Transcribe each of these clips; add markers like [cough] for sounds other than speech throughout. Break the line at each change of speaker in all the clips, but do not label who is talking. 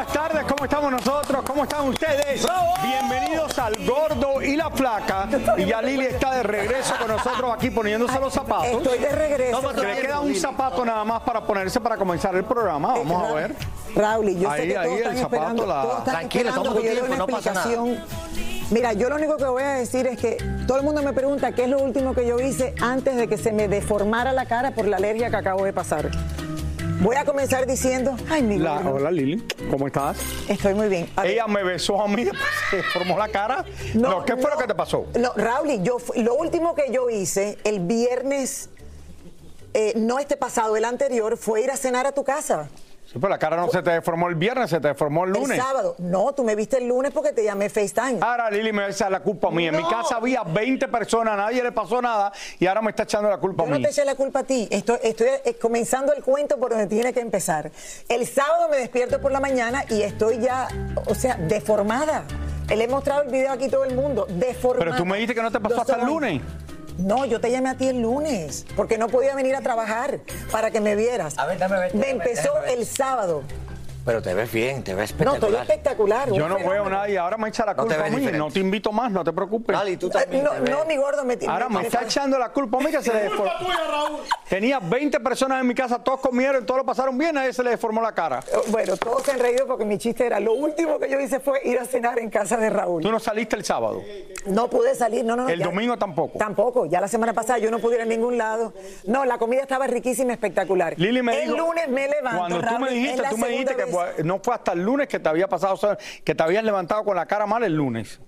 buenas tardes, ¿cómo estamos nosotros? ¿Cómo están ustedes? Bienvenidos al Gordo y la Flaca. Y ya Lili está de regreso con nosotros aquí poniéndose los zapatos.
Estoy de regreso.
Que le queda un zapato nada más para ponerse para comenzar el programa. Vamos a ver.
Raúl, yo
Ahí,
sé que
ahí,
todos están
el zapato, la-
todos están
toma
que yo
tiempo, no pasa nada.
explicación. Mira, yo lo único que voy a decir es que todo el mundo me pregunta qué es lo último que yo hice antes de que se me deformara la cara por la alergia que acabo de pasar. Voy a comenzar diciendo, ay, mi
La- hola Lili, ¿cómo estás?
Estoy muy bien. A
Ella me besó a mí, [laughs] se formó la cara. No, ¿qué fue lo
no,
que te pasó?
No, Raúl, yo, lo último que yo hice el viernes, eh, no este pasado, el anterior, fue ir a cenar a tu casa.
Sí, pues la cara no se te deformó el viernes, se te deformó el lunes.
El sábado. No, tú me viste el lunes porque te llamé FaceTime.
Ahora Lili me echa la culpa a mí. En mi
No.
casa había 20 personas, nadie le pasó nada y ahora me está echando la culpa
Yo
a
no
mí.
te eché la culpa a ti. Estoy, estoy eh, comenzando el cuento por donde tiene que empezar. El sábado me despierto por la mañana y estoy ya, o sea, deformada. Le he mostrado el video aquí a todo el mundo. Deformada.
Pero tú me dijiste que no te pasó
Yo
hasta el
soy-
lunes.
No, yo te llamé a ti el lunes porque no podía venir a trabajar para que me vieras.
A ver, dame ver,
Me empezó el sábado.
Pero te ves bien, te ves
No, estoy
espectacular.
espectacular.
Yo no veo nada y ahora me echa la
No
culpa a
ves
mí.
diferente.
No te invito más, no te preocupes.
Lali, tú
Eh,
también
No,
te ves.
no, mi gordo me
Ahora me está echando la culpa a mí que se le deformó. Tenía 20 personas en mi casa, todos comieron, todos lo pasaron bien, nadie se le deformó la cara.
Bueno, todos se han reído porque mi chiste era, lo último que yo hice fue ir a cenar en casa de Raúl.
Tú no saliste el sábado.
No pude salir, no, no, no.
El domingo tampoco.
Tampoco, ya la semana pasada yo no pude ir a ningún lado. No, la comida estaba riquísima, espectacular.
Lili me
el
dijo.
lunes me levanto.
Cuando tú
Raúl,
me dijiste, tú me dijiste que no fue hasta el lunes que te había pasado, que te habías levantado con la cara mal el lunes.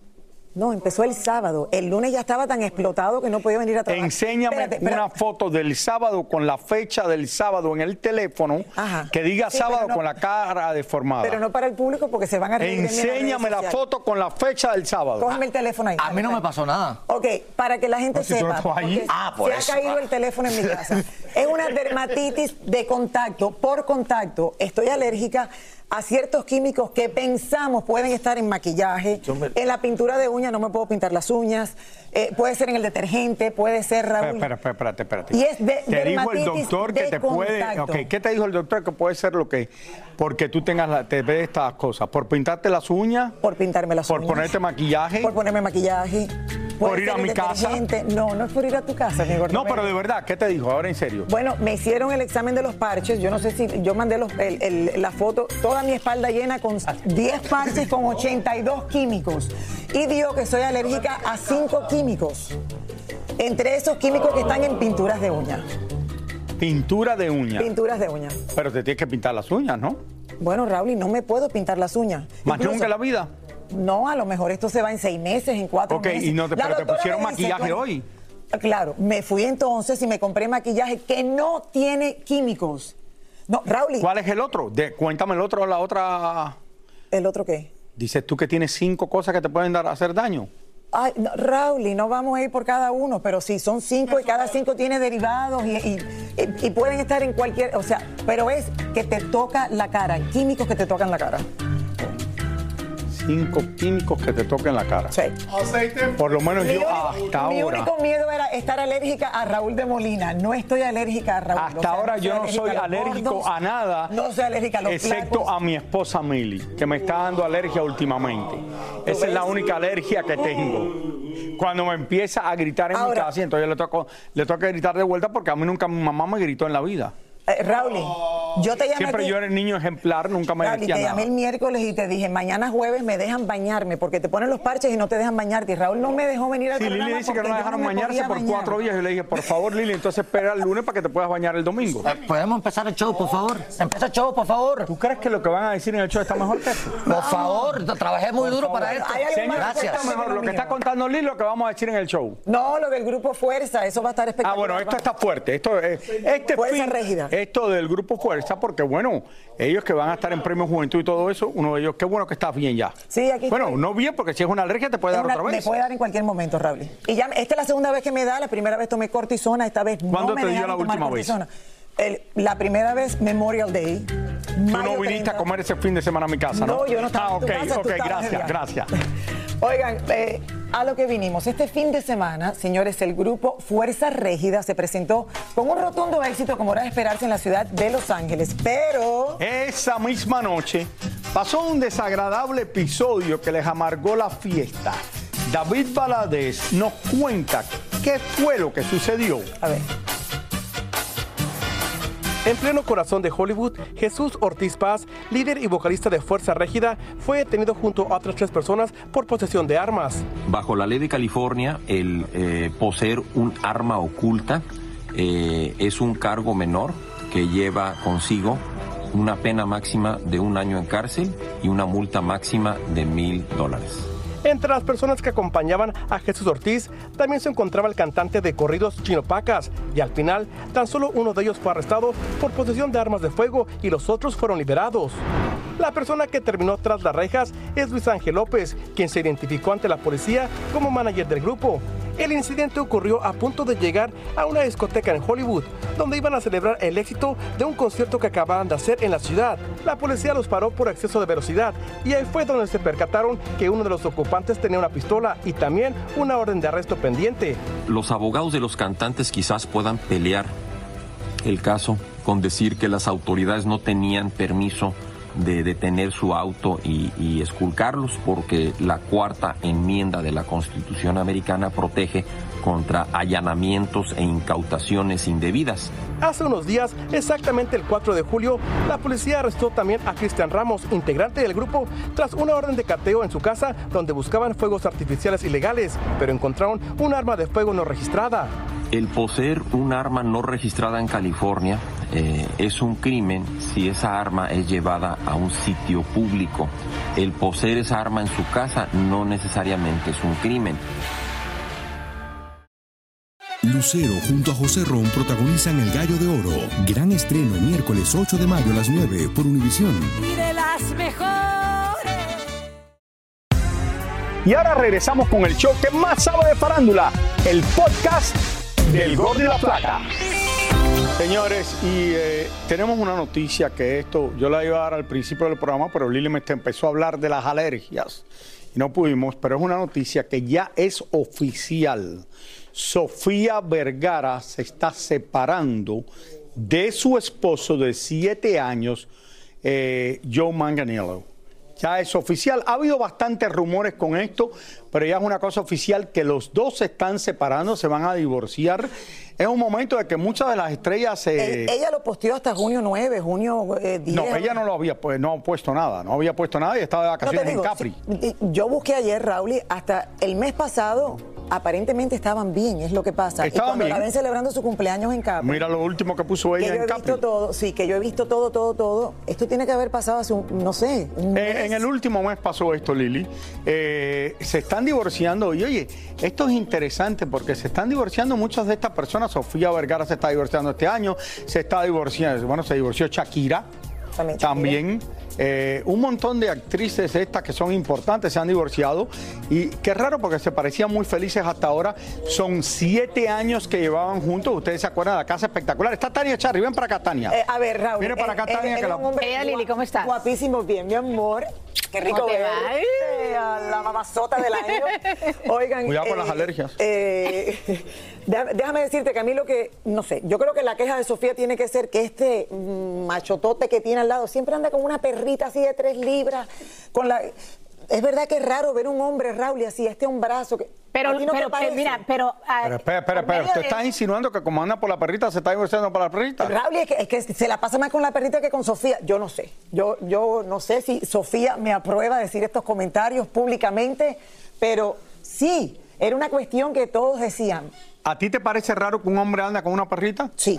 No, empezó el sábado. El lunes ya estaba tan explotado que no podía venir a trabajar.
Enséñame
Espérate, espérate.
una foto del sábado con la fecha del sábado en el teléfono
Ajá.
que diga
Sí,
sábado
no-
con la cara deformada.
Pero no para el público porque se van a reír
Enséñame la foto con la fecha del sábado.
Cógeme el teléfono ahí.
A mí no me pasó nada.
Ok, para que la gente
Pues si no
sepa.
estabas allí.
porque
Ah, por
se
eso.
ha caído el teléfono en mi casa. Es una dermatitis de contacto, por contacto. Estoy alérgica a ciertos químicos que pensamos pueden estar en maquillaje, en la pintura de uñas, no me puedo pintar las uñas, eh, puede ser en el detergente, puede ser Raúl.
Espera, espera, espérate, espérate.
Y es de-
te dijo el doctor que te puede. ok, ¿Qué te dijo el doctor que puede ser lo que? Porque tú tengas la, te ves estas cosas. Por pintarte las uñas,
Por pintarme las
por
uñas.
ponerte maquillaje.
Por ponerme maquillaje.
Por ir a mi casa.
No, no es por ir a tu casa, mi gordo.
No, pero de verdad, ¿qué te dijo? Ahora en serio.
Bueno, me hicieron el examen de los parches. Yo no sé si yo mandé los- el- el- la foto, toda mi espalda llena con 10 parches con 82 químicos. Y dio que soy alérgica a 5 químicos. Entre esos químicos que están en pinturas de uñas.
Pintura de uñas.
Pinturas de uñas.
Pero te tienes que pintar las uñas, ¿no?
Bueno, Raúl, y no me puedo pintar las uñas.
Más
Incluso-
nunca en la vida.
No, a lo mejor esto se va en seis meses, en cuatro
Ok,
meses.
y no te- pero te pusieron
dice,
maquillaje hoy.
Claro, me fui entonces y me compré maquillaje que no tiene químicos. No, Raúl,
¿Cuál es el otro? De- cuéntame el otro, la otra.
¿el otro qué?
Dices tú que tienes cinco cosas que te pueden dar hacer daño.
Ay, no, Raúl, no vamos a ir por cada uno, pero sí, son cinco y cada cinco tiene derivados y, y- y- y pueden estar en cualquier, o sea, pero es que te toca la cara, químicos que te tocan la cara.
Cinco químicos que te toquen la cara.
Sí.
Por lo menos
Mi
yo
único,
hasta
mi
ahora.
único miedo era estar alérgica a Raúl de Molina. No estoy alérgica a Raúl.
Hasta
O sea,
ahora yo no soy
a
alérgico
gordos,
a nada.
No soy alérgica a los
Excepto a mi esposa Milly, que me está dando alergia últimamente. Esa es la única alergia que tengo. Cuando me empieza a gritar en mi
Ahora-
casa, y entonces le toco, le toca gritar de vuelta porque a mí nunca mi mamá me gritó en la vida.
Eh, Raúl, yo te llamé. a
Siempre
ti-
yo era el niño ejemplar, nunca me
Raúl,
decía
te
nada.
llamé el miércoles y te dije, mañana jueves me dejan bañarme porque te ponen los parches y no te dejan bañarte. Y Raúl no me dejó venir al
Sí,
programa
Lili dice que no la dejaron bañarse por
bañar.
cuatro días. Yo le dije, por favor, Lili, entonces espera el lunes para que te puedas bañar el domingo.
Eh, ¿Podemos empezar el show, por favor? Empieza el show, por favor.
¿Tú crees que lo que van a decir en el show está mejor que esto?
Por favor, trabajé muy duro para esto.
Señor,
más
¿qué está
Gracias.
mejor? Lo que está contando Lili, lo que vamos a decir en el show.
No, lo del grupo Fuerza, eso va a estar
Ah,
espectacular.
bueno, esto está fuerte. Esto, eh, este
Fuerza
fin-
Régida.
Esto del grupo Fuerza, porque bueno, ellos que van a estar en Premio Juventud y todo eso, uno de ellos, qué bueno que estás bien ya.
Sí, aquí
Bueno,
estoy.
no bien, porque si es una alergia te puede
Es
dar
una-
otra
me
vez.
puede dar en cualquier momento, Raúl. Y ya, esta es la segunda vez que me da, la primera vez tomé cortisona, esta vez
¿Cuándo
no me
te dio la última vez?
El- la primera vez, Memorial Day.
Tú no viniste a comer ese fin de semana a mi casa, ¿no?
No, yo no estaba
Ah,
en tu
ok,
casa,
ok, gracias, gracias. [laughs]
Oigan, eh, a lo que vinimos. Este fin de semana, señores, el grupo Fuerza Régida se presentó con un rotundo éxito, como era de esperarse, en la ciudad de Los Ángeles. Pero
Esa misma noche pasó un desagradable episodio que les amargó la fiesta. David Valadez nos cuenta qué fue lo que sucedió.
A ver.
En pleno corazón de Hollywood, Jesús Ortiz Paz, líder y vocalista de Fuerza Régida, fue detenido junto a otras tres personas por posesión de armas.
Bajo la ley de California, el eh, poseer un arma oculta eh, es un cargo menor que lleva consigo una pena máxima de un año en cárcel y una multa máxima de mil dólares.
Entre las personas que acompañaban a Jesús Ortiz también se encontraba el cantante de corridos Chino Pacas y al final tan solo uno de ellos fue arrestado por posesión de armas de fuego y los otros fueron liberados. La persona que terminó tras las rejas es Luis Ángel López, quien se identificó ante la policía como manager del grupo. El incidente ocurrió a punto de llegar a una discoteca en Hollywood, donde iban a celebrar el éxito de un concierto que acababan de hacer en la ciudad. La policía los paró por exceso de velocidad y ahí fue donde se percataron que uno de los ocupantes tenía una pistola y también una orden de arresto pendiente.
Los abogados de los cantantes quizás puedan pelear el caso con decir que las autoridades no tenían permiso de detener su auto y, y esculcarlos porque la cuarta enmienda de la Constitución americana protege contra allanamientos e incautaciones indebidas.
Hace unos días, exactamente el 4 de julio, la policía arrestó también a Cristian Ramos, integrante del grupo, tras una orden de cateo en su casa donde buscaban fuegos artificiales ilegales, pero encontraron un arma de fuego no registrada.
El poseer un arma no registrada en California eh, es un crimen si esa arma es llevada a un sitio público. El poseer esa arma en su casa no necesariamente es un crimen.
Lucero junto a José Ron protagonizan El Gallo de Oro. Gran estreno miércoles 8 de mayo a las 9 por Univisión.
y de las mejores.
Y ahora regresamos con el show que más sabe de farándula, el podcast del Gordo y la Plata. Señores, y eh, tenemos una noticia que esto, yo la iba a dar al principio del programa, pero Lili me empezó a hablar de las alergias y no pudimos, pero es una noticia que ya es oficial. Sofía Vergara se está separando de su esposo de siete años, eh, Joe Manganiello. Ya es oficial. Ha habido bastantes rumores con esto, pero ya es una cosa oficial que los dos se están separando, se van a divorciar. Es un momento de que muchas de las estrellas se...
Eh, ella lo posteó hasta junio 9, junio eh, 10.
no, ella no lo había pues, no ha puesto nada, no había puesto nada y estaba de
No
vacaciones
digo,
en Capri.
yo busqué ayer, Raúl, hasta el mes pasado aparentemente estaban bien, es lo que pasa.
Estaban
y cuando
bien.
la ven celebrando su cumpleaños en Capri.
Mira lo último que puso
que
ella
yo
en
he
Capri.
visto todo, sí, que yo he visto todo, todo, todo. Esto tiene que haber pasado hace un, no sé, un
Eh,
mes.
en el último mes pasó esto, Lili. Eh, se están divorciando y oye, esto es interesante porque se están divorciando muchas de estas personas. Sofía Vergara se está divorciando este año, se está divorciando, bueno, se divorció Shakira.
También Shakira.
También. Eh, un montón de actrices estas que son importantes se han divorciado y qué raro porque se parecían muy felices hasta ahora. Son siete años que llevaban juntos. Ustedes se acuerdan de la casa espectacular. Está Tania Charri, ven para acá, Tania.
Eh, a ver, Raúl.
Viene para acá,
él-
Tania, que
es
la-
un hombre
Querida Lili, ¿cómo estás?
Guapísimo, bien, mi amor. Qué rico
¿Cómo te
ver
va?
a la mamazota del año. [laughs] Oigan.
Cuidado con las alergias.
Déjame, decirte que a mí lo que, no sé, yo creo que la queja de Sofía tiene que ser que este mm, machotote que tiene al lado siempre anda con una perrita así de tres libras, con la. es verdad que es raro ver un hombre, Raúl, y así, este un brazo. Que,
Pero,
¿a no
pero,
parece?
mira, pero... ah,
Pero espera, espera, espera.
medio
¿Te
de-
estás insinuando que como anda por la perrita se está divorciando por la perrita?
Raúl, es que, es que se la pasa más con la perrita que con Sofía. Yo no sé. Yo, yo no sé si Sofía me aprueba decir estos comentarios públicamente, pero sí, era una cuestión que todos decían.
¿A ti te parece raro que un hombre anda con una perrita?
Sí.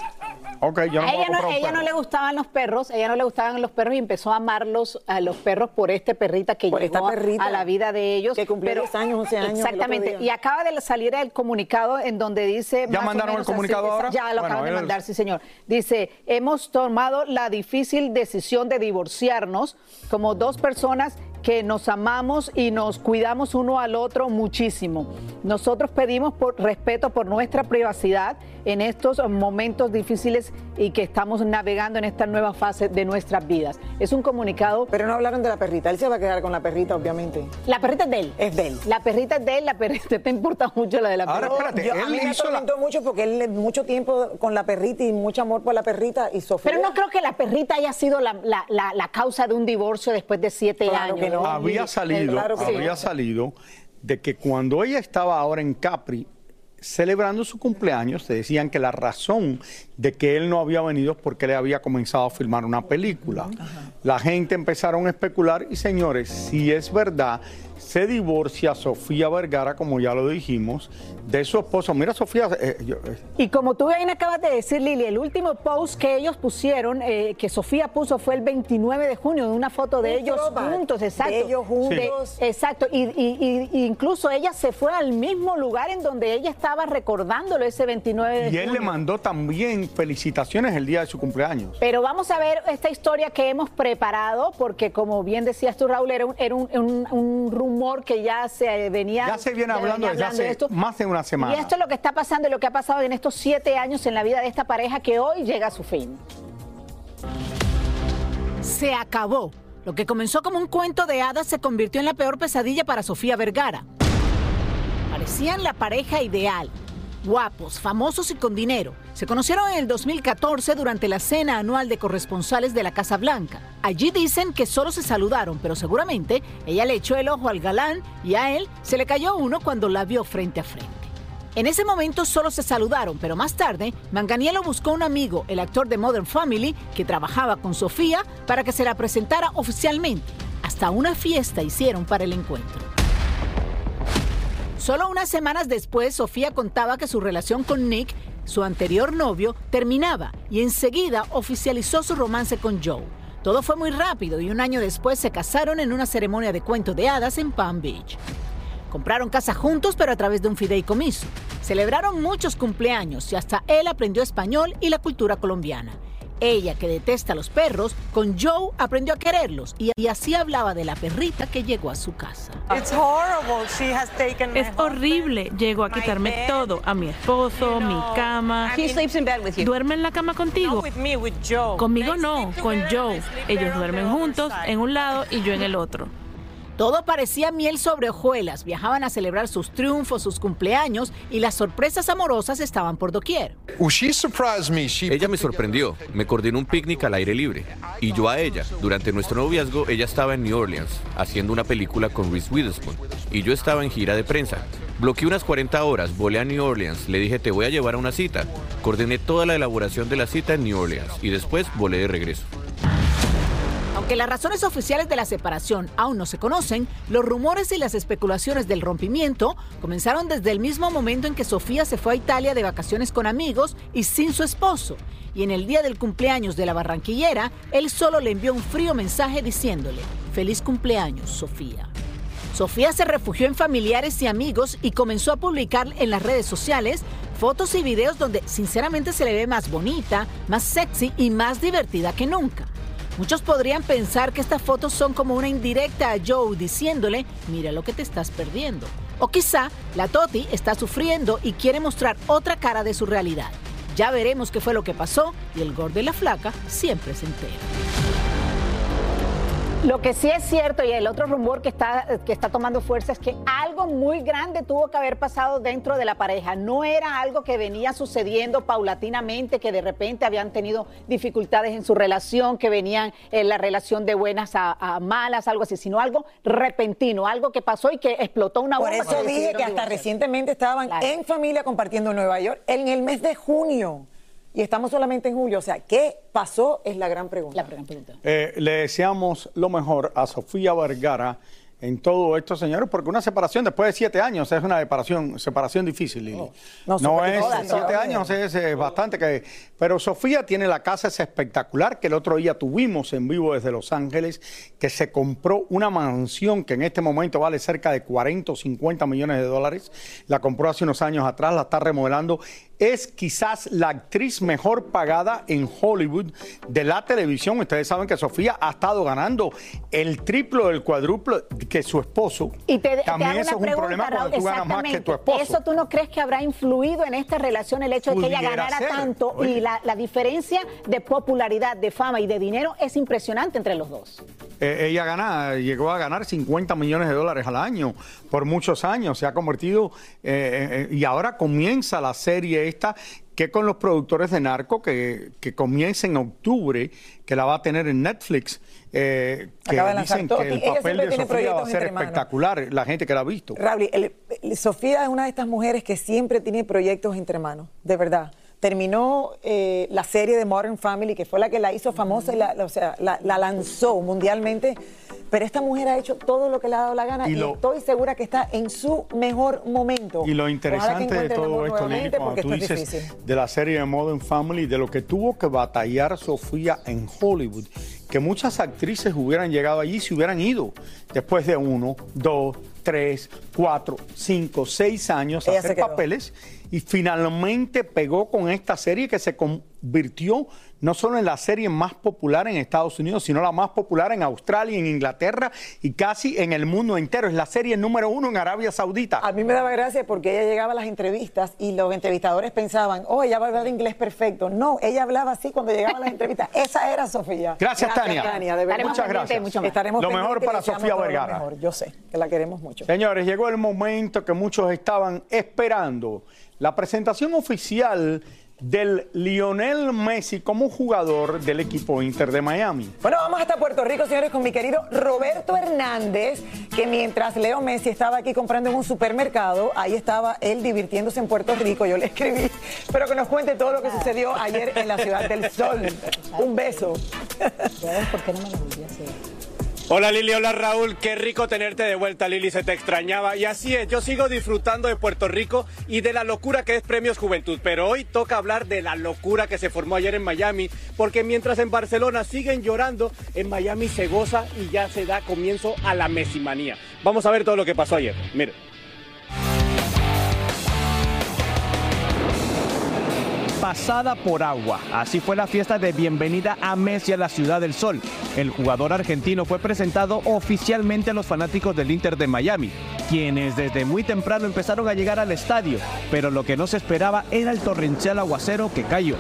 Ok, yo no
a ella, no, ella no le gustaban los perros, ella no le gustaban los perros y empezó a amarlos a los perros por este perrita que
Por
llegó
esta perrita
a la vida de ellos.
que cumplió 10 años, 11 años el otro
Exactamente.
día.
Y acaba de salir el comunicado en donde dice.
¿Ya
más o
mandaron el
así,
comunicado ahora?
Ya lo
Bueno,
acaban de mandar, sí, señor. Dice: Hemos tomado la difícil decisión de divorciarnos como dos personas que nos amamos y nos cuidamos uno al otro muchísimo. Nosotros pedimos por respeto por nuestra privacidad en estos momentos difíciles y que estamos navegando en esta nueva fase de nuestras vidas. Es un comunicado.
Pero no hablaron de la perrita. Él se va a quedar con la perrita, obviamente.
La perrita es de él.
Es de él.
La perrita es de él, la perrita [laughs] te importa mucho la de la
Ahora,
perrita.
espérate,
Yo- a mí me
hizo la-
mucho porque él mucho tiempo con la perrita y mucho amor por la perrita y Sofía.
Pero no creo que la perrita haya sido la, la- la- la causa de un divorcio después de siete
Claro
años.
que no.
Había salido,
claro que
había
sí.
salido de que cuando ella estaba ahora en Capri celebrando su cumpleaños, se decían que la razón de que él no había venido es porque él había comenzado a filmar una película. La gente empezaron a especular y señores, si es verdad, se divorcia Sofía Vergara, como ya lo dijimos, de su esposo. Mira, Sofía, eh, yo- eh,
Y como tú bien acabas de decir, Lili, el último post que ellos pusieron, eh, que Sofía puso, fue el 29 de junio, de una foto de
Un
ellos juntos,
de
exacto.
ellos juntos.
De- exacto, y, y- y- y incluso ella se fue al mismo lugar en donde ella estaba recordándolo ese 29 de
y
junio.
él le mandó también felicitaciones el día de su cumpleaños.
Pero vamos a ver esta historia que hemos preparado, porque como bien decías tú, Raúl, era un, era un- un- un rumor que ya se venía.
Ya se viene hablando desde
de
hace más de una semana.
Y esto es lo que está pasando y lo que ha pasado en estos siete años en la vida de esta pareja que hoy llega a su fin. Se acabó. Lo que comenzó como un cuento de hadas se convirtió en la peor pesadilla para Sofía Vergara. Parecían la pareja ideal. Guapos, famosos y con dinero. Se conocieron en el 2014 durante la cena anual de corresponsales de la Casa Blanca. Allí dicen que solo se saludaron, pero seguramente ella le echó el ojo al galán y a él se le cayó uno cuando la vio frente a frente. En ese momento solo se saludaron, pero más tarde, Manganiello buscó un amigo, el actor de Modern Family, que trabajaba con Sofía, para que se la presentara oficialmente. Hasta una fiesta hicieron para el encuentro. Solo unas semanas después, Sofía contaba que su relación con Nick, su anterior novio, terminaba y enseguida oficializó su romance con Joe. Todo fue muy rápido y un año después se casaron en una ceremonia de cuento de hadas en Palm Beach. Compraron casa juntos, pero a través de un fideicomiso. Celebraron muchos cumpleaños y hasta él aprendió español y la cultura colombiana. Ella, que detesta a los perros, con Joe aprendió a quererlos y, y así hablaba de la perrita que llegó a su casa.
Es horrible. Llegó a quitarme todo, a mi esposo, mi cama. ¿Duerme en la cama contigo? Conmigo no, con Joe. Ellos duermen juntos en un lado y yo en el otro.
Todo parecía miel sobre hojuelas. Viajaban a celebrar sus triunfos, sus cumpleaños y las sorpresas amorosas estaban por doquier.
Ella me sorprendió, me coordinó un picnic al aire libre. Y yo a ella. Durante nuestro noviazgo, ella estaba en New Orleans, haciendo una película con Reese Witherspoon. Y yo estaba en gira de prensa. Bloqueé unas 40 horas, volé a New Orleans, le dije te voy a llevar a una cita. Coordiné toda la elaboración de la cita en New Orleans y después volé de regreso.
Aunque las razones oficiales de la separación aún no se conocen, los rumores y las especulaciones del rompimiento comenzaron desde el mismo momento en que Sofía se fue a Italia de vacaciones con amigos y sin su esposo. Y en el día del cumpleaños de la barranquillera, él solo le envió un frío mensaje diciéndole, feliz cumpleaños, Sofía. Sofía se refugió en familiares y amigos y comenzó a publicar en las redes sociales fotos y videos donde sinceramente se le ve más bonita, más sexy y más divertida que nunca. Muchos podrían pensar que estas fotos son como una indirecta a Joe diciéndole, mira lo que te estás perdiendo. O quizá la Toti está sufriendo y quiere mostrar otra cara de su realidad. Ya veremos qué fue lo que pasó y el gordo y la flaca siempre se entera. Lo que sí es cierto y el otro rumor que está, que está tomando fuerza es que algo muy grande tuvo que haber pasado dentro de la pareja. No era algo que venía sucediendo paulatinamente, que de repente habían tenido dificultades en su relación, que venían en la relación de buenas a, malas, algo así, sino algo repentino, algo que pasó y que explotó una bomba.
Por eso dije que hasta recientemente estaban en familia compartiendo en Nueva York en el mes de junio y estamos solamente en julio. O sea, ¿qué pasó? Es la gran pregunta.
Eh, le deseamos lo mejor a Sofía Vergara en todo esto, señores, porque una separación después de siete años es una separación, separación difícil, Lili. No, no, es siete años, es, bastante que. Pero Sofía tiene la casa esa espectacular que el otro día tuvimos en vivo desde Los Ángeles, que se compró una mansión que en este momento vale cerca de 40 o 50 millones de dólares. La compró hace unos años atrás, la está remodelando es quizás la actriz mejor pagada en Hollywood de la televisión. Ustedes saben que Sofía ha estado ganando el triplo, el cuádruplo que su esposo.
Y te, También eso es un problema cuando tú ganas más que tu esposo. ¿Eso tú no crees que habrá influido en esta relación el hecho de que ella ganara tanto? Y la, diferencia de popularidad, de fama y de dinero es impresionante entre los dos.
Eh, ella gana, llegó a ganar 50 millones de dólares al año por muchos años. Se ha convertido eh, y ahora comienza la serie esta que con los productores de Narco, que, que comienza en octubre, que la va a tener en Netflix, eh, que dicen que el papel de Sofía va a ser espectacular, la gente que la ha visto.
Rabli, Sofía es una de estas mujeres que siempre tiene proyectos entre manos, de verdad terminó eh, la serie de Modern Family, que fue la que la hizo famosa y la, o sea, la, lanzó mundialmente. Pero esta mujer ha hecho todo lo que le ha dado la gana y, estoy segura que está en su mejor momento.
Y lo interesante de todo esto, Lili, cuando tú dices de la serie de Modern Family, de lo que tuvo que batallar Sofía en Hollywood, que muchas actrices hubieran llegado allí si hubieran ido después de uno, dos, tres, cuatro, cinco, seis años a hacer papeles y finalmente pegó con esta serie que se convirtió no solo en la serie más popular en Estados Unidos, sino la más popular en Australia, en Inglaterra y casi en el mundo entero. Es la serie número uno en Arabia Saudita.
A mí me daba gracia porque ella llegaba a las entrevistas y los entrevistadores pensaban, oh, ella va a hablar inglés perfecto. No, ella hablaba así cuando llegaba a las entrevistas. [laughs] Esa era Sofía.
Gracias, Tania. Muchas gracias.
Estaremos
lo mejor para Sofía Vergara.
Yo sé que la queremos mucho.
Señores, llegó el momento que muchos estaban esperando. La presentación oficial del Lionel Messi como jugador del equipo Inter de Miami.
Bueno, vamos hasta Puerto Rico, señores, con mi querido Roberto Hernández, que mientras Leo Messi estaba aquí comprando en un supermercado, ahí estaba él divirtiéndose en Puerto Rico, yo le escribí, pero que nos cuente todo lo que sucedió ayer en la Ciudad del Sol. Un beso. ¿Por qué no me lo
volví a hacer? Hola Lili, hola Raúl, qué rico tenerte de vuelta Lili, se te extrañaba. Y así es, yo sigo disfrutando de Puerto Rico y de la locura que es Premios Juventud, pero hoy toca hablar de la locura que se formó ayer en Miami, porque mientras en Barcelona siguen llorando, en Miami se goza y ya se da comienzo a la mesimanía. Vamos a ver todo lo que pasó ayer, mire. Pasada por agua. Así fue la fiesta de bienvenida a Messi a la Ciudad del Sol. El jugador argentino fue presentado oficialmente a los fanáticos del Inter de Miami, quienes desde muy temprano empezaron a llegar al estadio, pero lo que no se esperaba era el torrencial aguacero que cayó.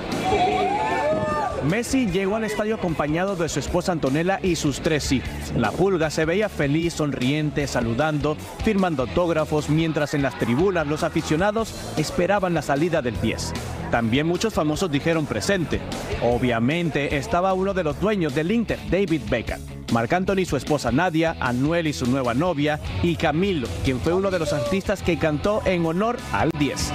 Messi llegó al estadio acompañado de su esposa Antonella y sus tres hijos. La pulga se veía feliz, sonriente, saludando, firmando autógrafos, mientras en las tribunas los aficionados esperaban la salida del 10. También muchos famosos dijeron presente. Obviamente estaba uno de los dueños del Inter, David Beckham. Marc Anthony, su esposa Nadia, Anuel y su nueva novia, y Camilo, quien fue uno de los artistas que cantó en honor al 10.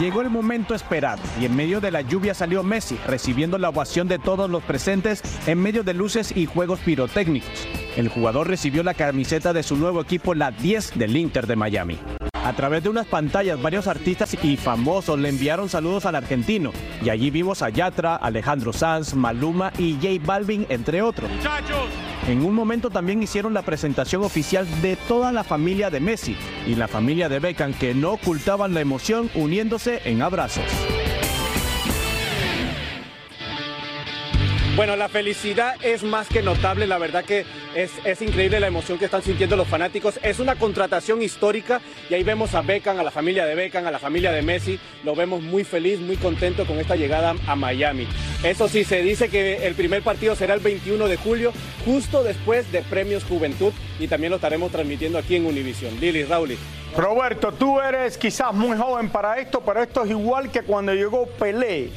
Llegó el momento esperado y en medio de la lluvia salió Messi, recibiendo la ovación de todos los presentes en medio de luces y juegos pirotécnicos. El jugador recibió la camiseta de su nuevo equipo, la 10 del Inter de Miami. A través de unas pantallas, varios artistas y famosos le enviaron saludos al argentino. Y allí vimos a Yatra, Alejandro Sanz, Maluma y J Balvin, entre otros. En un momento también hicieron la presentación oficial de toda la familia de Messi y la familia de Beckham, que no ocultaban la emoción uniéndose en abrazos.
Bueno, la felicidad es más que notable, la verdad que es, es, increíble la emoción que están sintiendo los fanáticos. Es una contratación histórica y ahí vemos a Beckham, a la familia de Beckham, a la familia de Messi. Lo vemos muy feliz, muy contento con esta llegada a Miami. Eso sí, se dice que el primer partido será el 21 de julio, justo después de Premios Juventud y también lo estaremos transmitiendo aquí en Univision. Lili, Rauli.
Roberto, tú eres quizás muy joven para esto, pero esto es igual que cuando llegó Pelé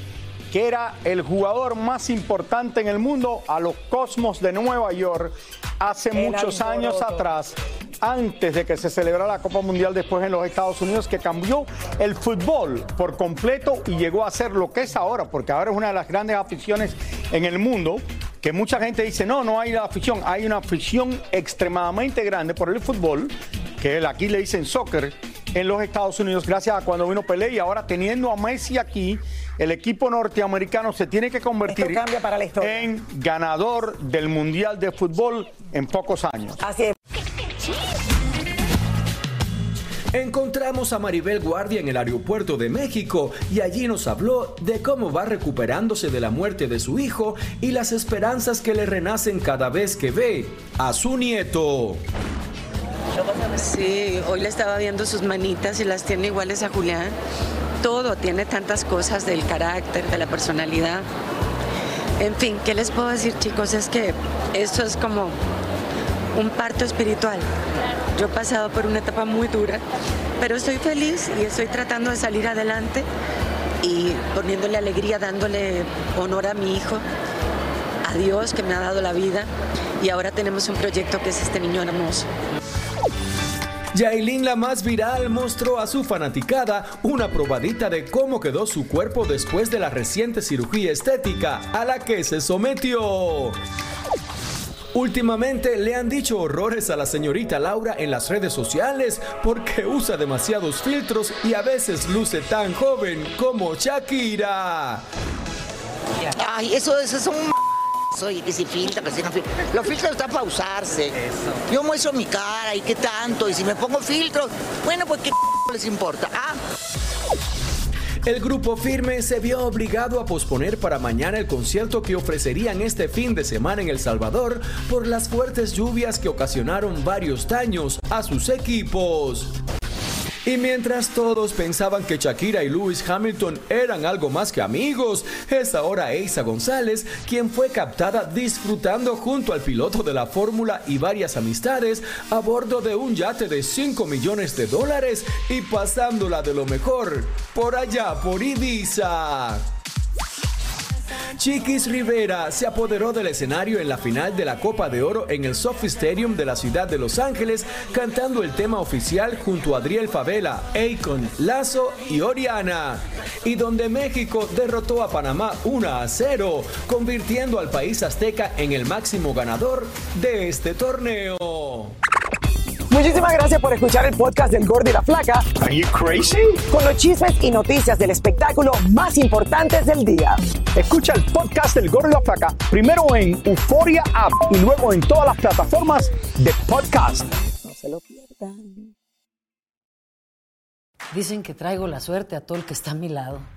que era el jugador más importante en el mundo, a los Cosmos de Nueva York hace muchos años atrás, antes de que se celebrara la Copa Mundial después en los Estados Unidos, que cambió el fútbol por completo y llegó a ser lo que es ahora, porque ahora es una de las grandes aficiones en el mundo que mucha gente dice, no, no hay afición, hay una afición extremadamente grande por el fútbol, que aquí le dicen soccer, en los Estados Unidos, gracias a cuando vino Pelé y ahora teniendo a Messi aquí, el equipo norteamericano se tiene que convertir en ganador del Mundial de Fútbol en pocos años.
Así es.
Encontramos a Maribel Guardia en el aeropuerto de México y allí nos habló de cómo va recuperándose de la muerte de su hijo y las esperanzas que le renacen cada vez que ve a su nieto.
Sí, hoy le estaba viendo sus manitas y las tiene iguales a Julián. Todo tiene tantas cosas del carácter, de la personalidad. En fin, ¿qué les puedo decir chicos? Es que esto es como un parto espiritual. Yo he pasado por una etapa muy dura, pero estoy feliz y estoy tratando de salir adelante y poniéndole alegría, dándole honor a mi hijo, a Dios que me ha dado la vida y ahora tenemos un proyecto que es este niño hermoso.
Yailin, la más viral, mostró a su fanaticada una probadita de cómo quedó su cuerpo después de la reciente cirugía estética a la que se sometió. Últimamente le han dicho horrores a la señorita Laura en las redes sociales porque usa demasiados filtros y a veces luce tan joven como Shakira.
Ay, eso, es un y que si filtra, que si no filtra. Los filtros están para usarse. Yo muestro mi cara y qué tanto, y si me pongo filtros, bueno, pues qué [laughs] les importa. Ah.
El grupo Firme se vio obligado a posponer para mañana el concierto que ofrecerían este fin de semana en El Salvador por las fuertes lluvias que ocasionaron varios daños a sus equipos. Y mientras todos pensaban que Shakira y Lewis Hamilton eran algo más que amigos, es ahora Eiza González quien fue captada disfrutando junto al piloto de la Fórmula y varias amistades a bordo de un yate de 5 millones de dólares y pasándola de lo mejor por allá por Ibiza. Chiquis Rivera se apoderó del escenario en la final de la Copa de Oro en el Sophie Stadium de la ciudad de Los Ángeles, cantando el tema oficial junto a Adriel Favela, Akon, Lazo y Oriana. Y donde México derrotó a Panamá 1 a 0, convirtiendo al país azteca en el máximo ganador de este torneo.
Muchísimas gracias por escuchar el podcast del Gordo y la Flaca.
Are you crazy?
Con los chismes y noticias del espectáculo más importantes del día.
Escucha el podcast del Gordo y la Flaca primero en Euforia App y luego en todas las plataformas de podcast.
No se lo pierdan.
Dicen que traigo la suerte a todo el que está a mi lado.